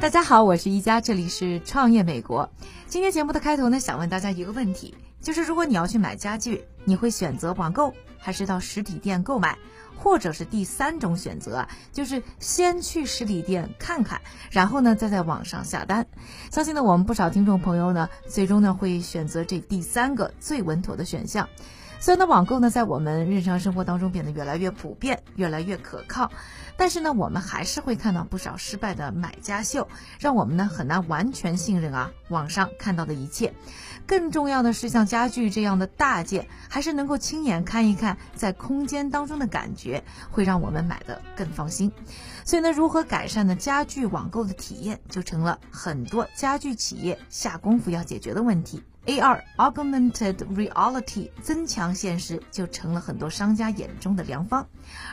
大家好，我是一佳，这里是创业美国。今天节目的开头呢，想问大家一个问题，就是如果你要去买家具，你会选择网购还是到实体店购买？或者是第三种选择啊，就是先去实体店看看，然后呢再在网上下单。相信呢我们不少听众朋友呢，最终呢会选择这第三个最稳妥的选项。虽然呢网购呢在我们日常生活当中变得越来越普遍，越来越可靠，但是呢我们还是会看到不少失败的买家秀，让我们呢很难完全信任啊网上看到的一切。更重要的是，像家具这样的大件，还是能够亲眼看一看在空间当中的感觉，会让我们买的更放心。所以呢，如何改善呢家具网购的体验，就成了很多家具企业下功夫要解决的问题。A 二 Augmented Reality 增强现实就成了很多商家眼中的良方。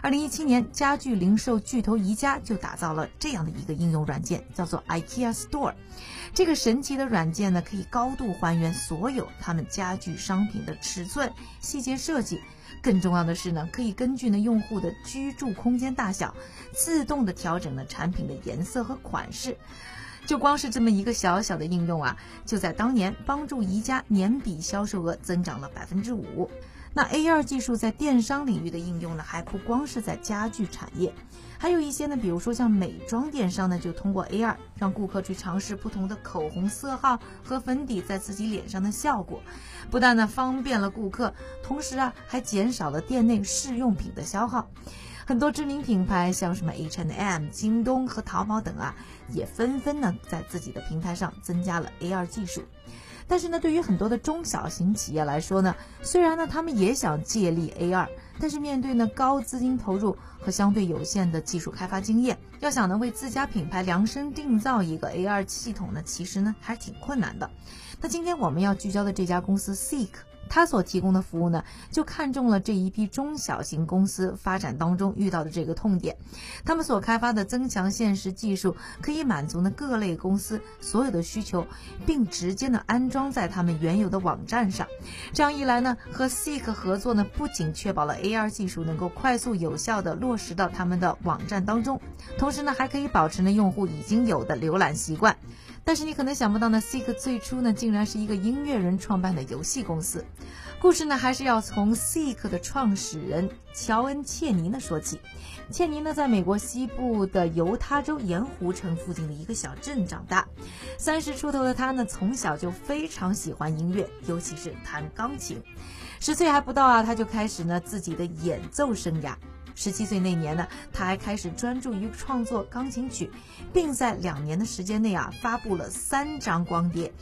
二零一七年，家具零售巨头宜家就打造了这样的一个应用软件，叫做 IKEA Store。这个神奇的软件呢，可以高度还原所有他们家具商品的尺寸、细节设计。更重要的是呢，可以根据呢用户的居住空间大小，自动的调整了产品的颜色和款式。就光是这么一个小小的应用啊，就在当年帮助宜家年比销售额增长了百分之五。那 AR 技术在电商领域的应用呢，还不光是在家具产业，还有一些呢，比如说像美妆电商呢，就通过 AR 让顾客去尝试不同的口红色号和粉底在自己脸上的效果，不但呢方便了顾客，同时啊还减少了店内试用品的消耗。很多知名品牌，像什么 H&M、京东和淘宝等啊，也纷纷呢在自己的平台上增加了 AR 技术。但是呢，对于很多的中小型企业来说呢，虽然呢他们也想借力 AR，但是面对呢高资金投入和相对有限的技术开发经验，要想呢为自家品牌量身定造一个 AR 系统呢，其实呢还是挺困难的。那今天我们要聚焦的这家公司 Seek。他所提供的服务呢，就看中了这一批中小型公司发展当中遇到的这个痛点。他们所开发的增强现实技术可以满足呢各类公司所有的需求，并直接呢安装在他们原有的网站上。这样一来呢，和 Seek 合作呢，不仅确保了 AR 技术能够快速有效的落实到他们的网站当中，同时呢，还可以保持呢用户已经有的浏览习惯。但是你可能想不到呢，Seek 最初呢竟然是一个音乐人创办的游戏公司。故事呢还是要从 Seek 的创始人乔恩·切尼呢说起。切尼呢在美国西部的犹他州盐湖城附近的一个小镇长大。三十出头的他呢从小就非常喜欢音乐，尤其是弹钢琴。十岁还不到啊，他就开始呢自己的演奏生涯。十七岁那年呢，他还开始专注于创作钢琴曲，并在两年的时间内啊发布了三张光碟。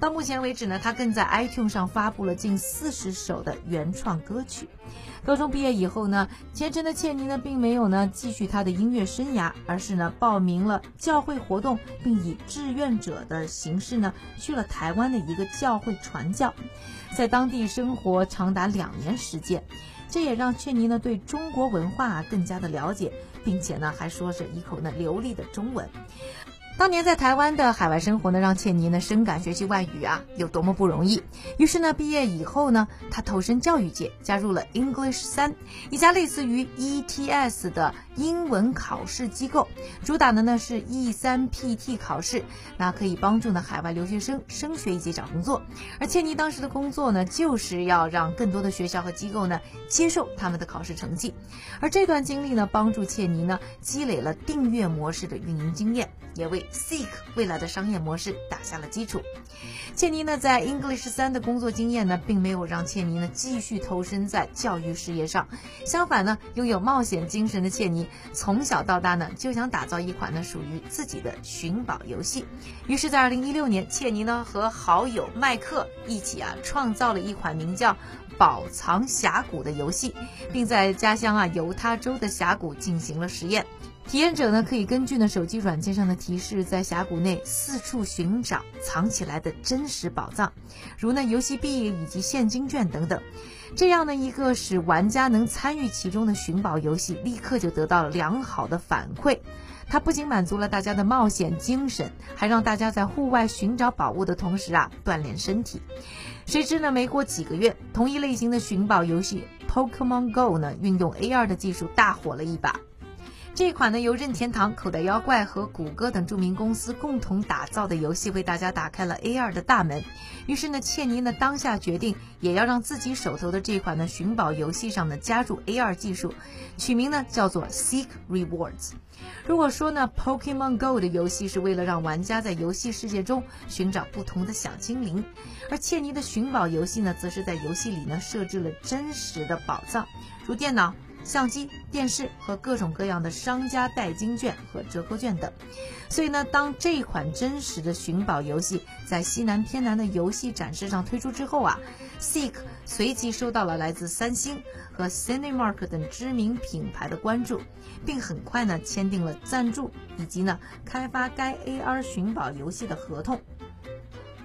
到目前为止呢，他更在 iTunes 上发布了近四十首的原创歌曲。高中毕业以后呢，虔诚的切尼呢并没有呢继续他的音乐生涯，而是呢报名了教会活动，并以志愿者的形式呢去了台湾的一个教会传教，在当地生活长达两年时间。这也让雀尼呢对中国文化更加的了解，并且呢还说着一口呢流利的中文。当年在台湾的海外生活呢，让切尼呢深感学习外语啊有多么不容易。于是呢，毕业以后呢，他投身教育界，加入了 English 三，一家类似于 ETS 的英文考试机构，主打的呢是 E 三 PT 考试，那可以帮助呢海外留学生升学以及找工作。而切尼当时的工作呢，就是要让更多的学校和机构呢接受他们的考试成绩。而这段经历呢，帮助切尼呢积累了订阅模式的运营经验，也为 Seek 未来的商业模式打下了基础。切尼呢，在 English 三的工作经验呢，并没有让切尼呢继续投身在教育事业上。相反呢，拥有冒险精神的切尼，从小到大呢，就想打造一款呢属于自己的寻宝游戏。于是，在2016年，切尼呢和好友麦克一起啊，创造了一款名叫《宝藏峡谷》的游戏，并在家乡啊犹他州的峡谷进行了实验。体验者呢，可以根据呢手机软件上的提示，在峡谷内四处寻找藏起来的真实宝藏，如呢游戏币以及现金券等等。这样的一个使玩家能参与其中的寻宝游戏，立刻就得到了良好的反馈。它不仅满足了大家的冒险精神，还让大家在户外寻找宝物的同时啊锻炼身体。谁知呢，没过几个月，同一类型的寻宝游戏 Pokemon Go 呢，运用 AR 的技术大火了一把。这款呢由任天堂、口袋妖怪和谷歌等著名公司共同打造的游戏，为大家打开了 AR 的大门。于是呢，切尼呢当下决定，也要让自己手头的这款呢寻宝游戏上呢加入 AR 技术，取名呢叫做 Seek Rewards。如果说呢，Pokemon Go 的游戏是为了让玩家在游戏世界中寻找不同的小精灵，而切尼的寻宝游戏呢，则是在游戏里呢设置了真实的宝藏，如电脑。相机、电视和各种各样的商家代金券和折扣券等，所以呢，当这款真实的寻宝游戏在西南偏南的游戏展示上推出之后啊，Seek 随即收到了来自三星和 Cinemark 等知名品牌的关注，并很快呢签订了赞助以及呢开发该 AR 寻宝游戏的合同。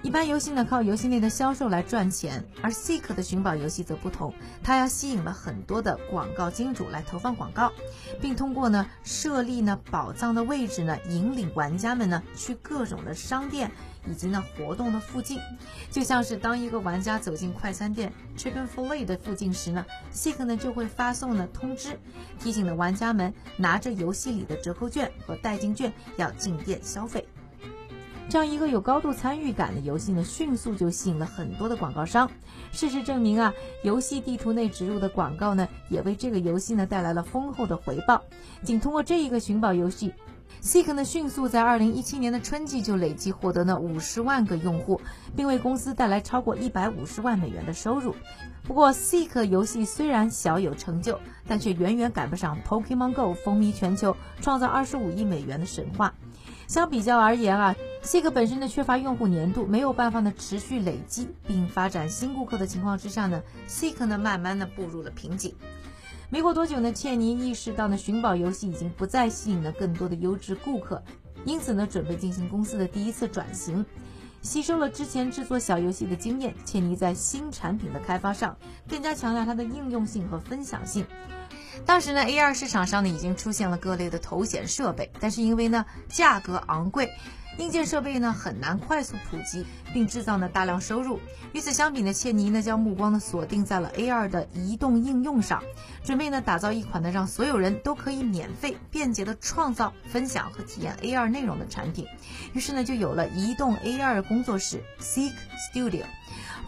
一般游戏呢靠游戏内的销售来赚钱，而 Seek 的寻宝游戏则不同，它要吸引了很多的广告金主来投放广告，并通过呢设立呢宝藏的位置呢，引领玩家们呢去各种的商店以及呢活动的附近，就像是当一个玩家走进快餐店 Chicken Filet 的附近时呢，Seek 呢就会发送呢通知，提醒的玩家们拿着游戏里的折扣券和代金券要进店消费。这样一个有高度参与感的游戏呢，迅速就吸引了很多的广告商。事实证明啊，游戏地图内植入的广告呢，也为这个游戏呢带来了丰厚的回报。仅通过这一个寻宝游戏，Seek 呢迅速在二零一七年的春季就累计获得了五十万个用户，并为公司带来超过一百五十万美元的收入。不过，Seek 游戏虽然小有成就，但却远远赶不上 Pokemon Go 风靡全球、创造二十五亿美元的神话。相比较而言啊，Seek 本身呢缺乏用户粘度，没有办法呢持续累积并发展新顾客的情况之下呢，Seek 呢慢慢的步入了瓶颈。没过多久呢，切尼意识到呢寻宝游戏已经不再吸引了更多的优质顾客，因此呢准备进行公司的第一次转型，吸收了之前制作小游戏的经验，切尼在新产品的开发上更加强调它的应用性和分享性。当时呢，AR 市场上呢已经出现了各类的头显设备，但是因为呢价格昂贵，硬件设备呢很难快速普及，并制造呢大量收入。与此相比呢，切尼呢将目光呢锁定在了 AR 的移动应用上，准备呢打造一款呢让所有人都可以免费、便捷的创造、分享和体验 AR 内容的产品。于是呢就有了移动 AR 工作室 Seek Studio。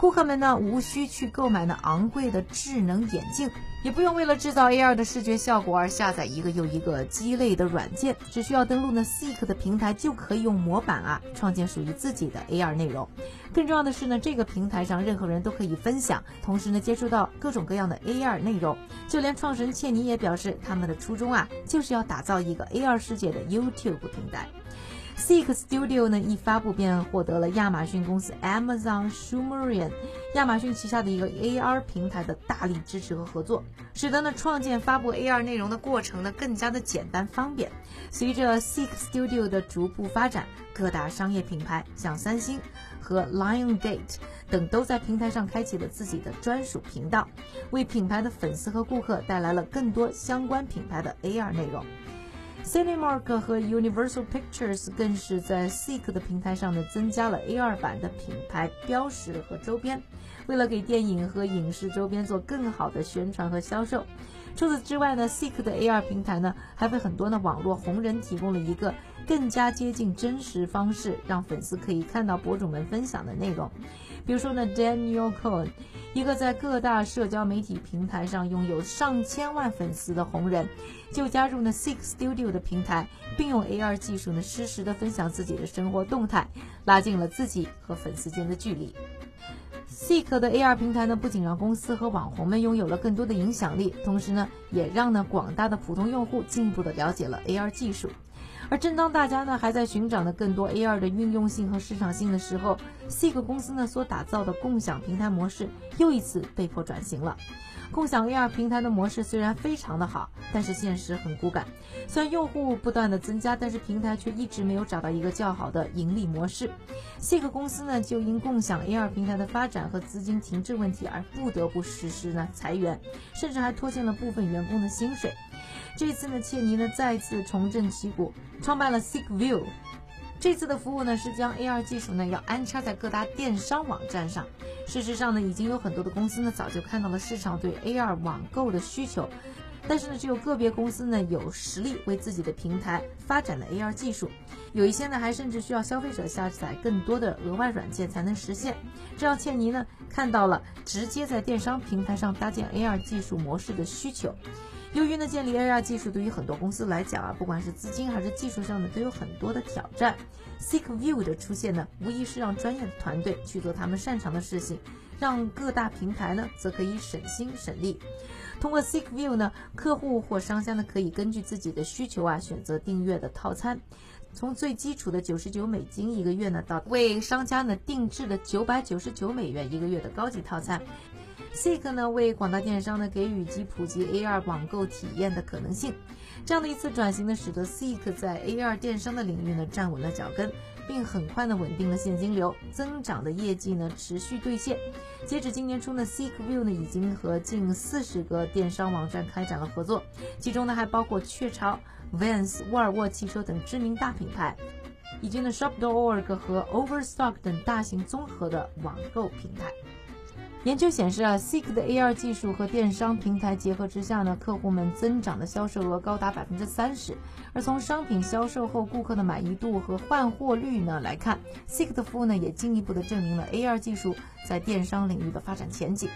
顾客们呢无需去购买那昂贵的智能眼镜，也不用为了制造 AR 的视觉效果而下载一个又一个鸡肋的软件，只需要登录呢 Seek 的平台就可以用模板啊创建属于自己的 AR 内容。更重要的是呢，这个平台上任何人都可以分享，同时呢接触到各种各样的 AR 内容。就连创始人切尼也表示，他们的初衷啊就是要打造一个 AR 世界的 YouTube 平台。Seek Studio 呢一发布便获得了亚马逊公司 Amazon Sumerian 亚马逊旗下的一个 AR 平台的大力支持和合作，使得呢创建发布 AR 内容的过程呢更加的简单方便。随着 Seek Studio 的逐步发展，各大商业品牌像三星和 Liongate 等都在平台上开启了自己的专属频道，为品牌的粉丝和顾客带来了更多相关品牌的 AR 内容。Cinemark 和 Universal Pictures 更是在 Seek 的平台上呢增加了 AR 版的品牌标识和周边，为了给电影和影视周边做更好的宣传和销售。除此之外呢，Seek 的 AR 平台呢还为很多的网络红人提供了一个更加接近真实方式，让粉丝可以看到博主们分享的内容。比如说呢，Daniel Cohen，一个在各大社交媒体平台上拥有上千万粉丝的红人，就加入了 Seek Studio 的平台，并用 AR 技术呢实时的分享自己的生活动态，拉近了自己和粉丝间的距离。Seek 的 AR 平台呢，不仅让公司和网红们拥有了更多的影响力，同时呢，也让呢广大的普通用户进一步的了解了 AR 技术。而正当大家呢还在寻找呢更多 AR 的运用性和市场性的时候，Seek 公司呢所打造的共享平台模式又一次被迫转型了。共享 AR 平台的模式虽然非常的好，但是现实很骨感。虽然用户不断的增加，但是平台却一直没有找到一个较好的盈利模式。Seek 公司呢就因共享 AR 平台的发展和资金停滞问题而不得不实施呢裁员，甚至还拖欠了部分员工的薪水。这次呢，切尼呢再次重振旗鼓，创办了 Seek View。这次的服务呢是将 AR 技术呢要安插在各大电商网站上，事实上呢，已经有很多的公司呢早就看到了市场对 AR 网购的需求。但是呢，只有个别公司呢有实力为自己的平台发展了 AR 技术，有一些呢还甚至需要消费者下载更多的额外软件才能实现。这让切尼呢看到了直接在电商平台上搭建 AR 技术模式的需求。由于呢建立 AR 技术对于很多公司来讲啊，不管是资金还是技术上呢，都有很多的挑战。Seek View 的出现呢，无疑是让专业的团队去做他们擅长的事情，让各大平台呢则可以省心省力。通过 Seek View 呢，客户或商家呢可以根据自己的需求啊选择订阅的套餐，从最基础的九十九美金一个月呢，到为商家呢定制的九百九十九美元一个月的高级套餐。Seek 呢为广大电商呢给予及普及 AR 网购体验的可能性。这样的一次转型呢，使得 Seek 在 AR 电商的领域呢站稳了脚跟。并很快呢稳定了现金流，增长的业绩呢持续兑现。截止今年初呢，Seek View 呢已经和近四十个电商网站开展了合作，其中呢还包括雀巢、Vans、沃尔沃汽车等知名大品牌，以及呢 Shop.org 和 Overstock 等大型综合的网购平台。研究显示啊，Seek 的 AR 技术和电商平台结合之下呢，客户们增长的销售额高达百分之三十。而从商品销售后顾客的满意度和换货率呢来看，Seek 的服务呢也进一步的证明了 AR 技术在电商领域的发展前景。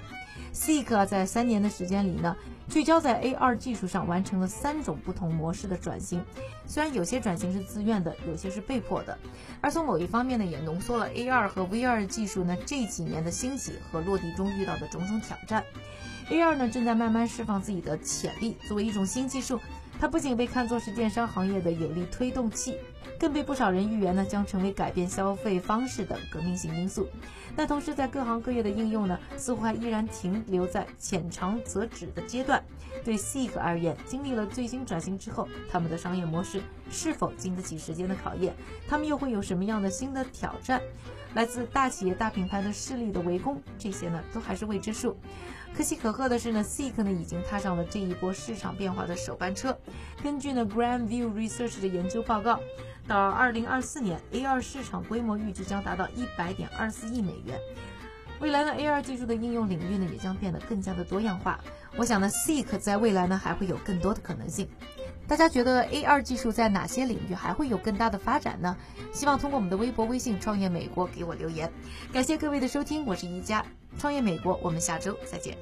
Seek 在三年的时间里呢，聚焦在 AR 技术上完成了三种不同模式的转型。虽然有些转型是自愿的，有些是被迫的。而从某一方面呢，也浓缩了 AR 和 VR 技术呢这几年的兴起和落地中遇到的种种挑战。AR 呢正在慢慢释放自己的潜力，作为一种新技术，它不仅被看作是电商行业的有力推动器。更被不少人预言呢，将成为改变消费方式的革命性因素。但同时，在各行各业的应用呢，似乎还依然停留在浅尝辄止的阶段。对 Seek 而言，经历了最新转型之后，他们的商业模式是否经得起时间的考验？他们又会有什么样的新的挑战？来自大企业、大品牌的势力的围攻，这些呢，都还是未知数。可喜可贺的是呢，Seek 呢已经踏上了这一波市场变化的首班车。根据呢 Grand View Research 的研究报告，到二零二四年，AR 市场规模预计将达到一百点二四亿美元。未来呢，AR 技术的应用领域呢也将变得更加的多样化。我想呢，Seek 在未来呢还会有更多的可能性。大家觉得 AR 技术在哪些领域还会有更大的发展呢？希望通过我们的微博、微信“创业美国”给我留言。感谢各位的收听，我是宜家。创业美国，我们下周再见。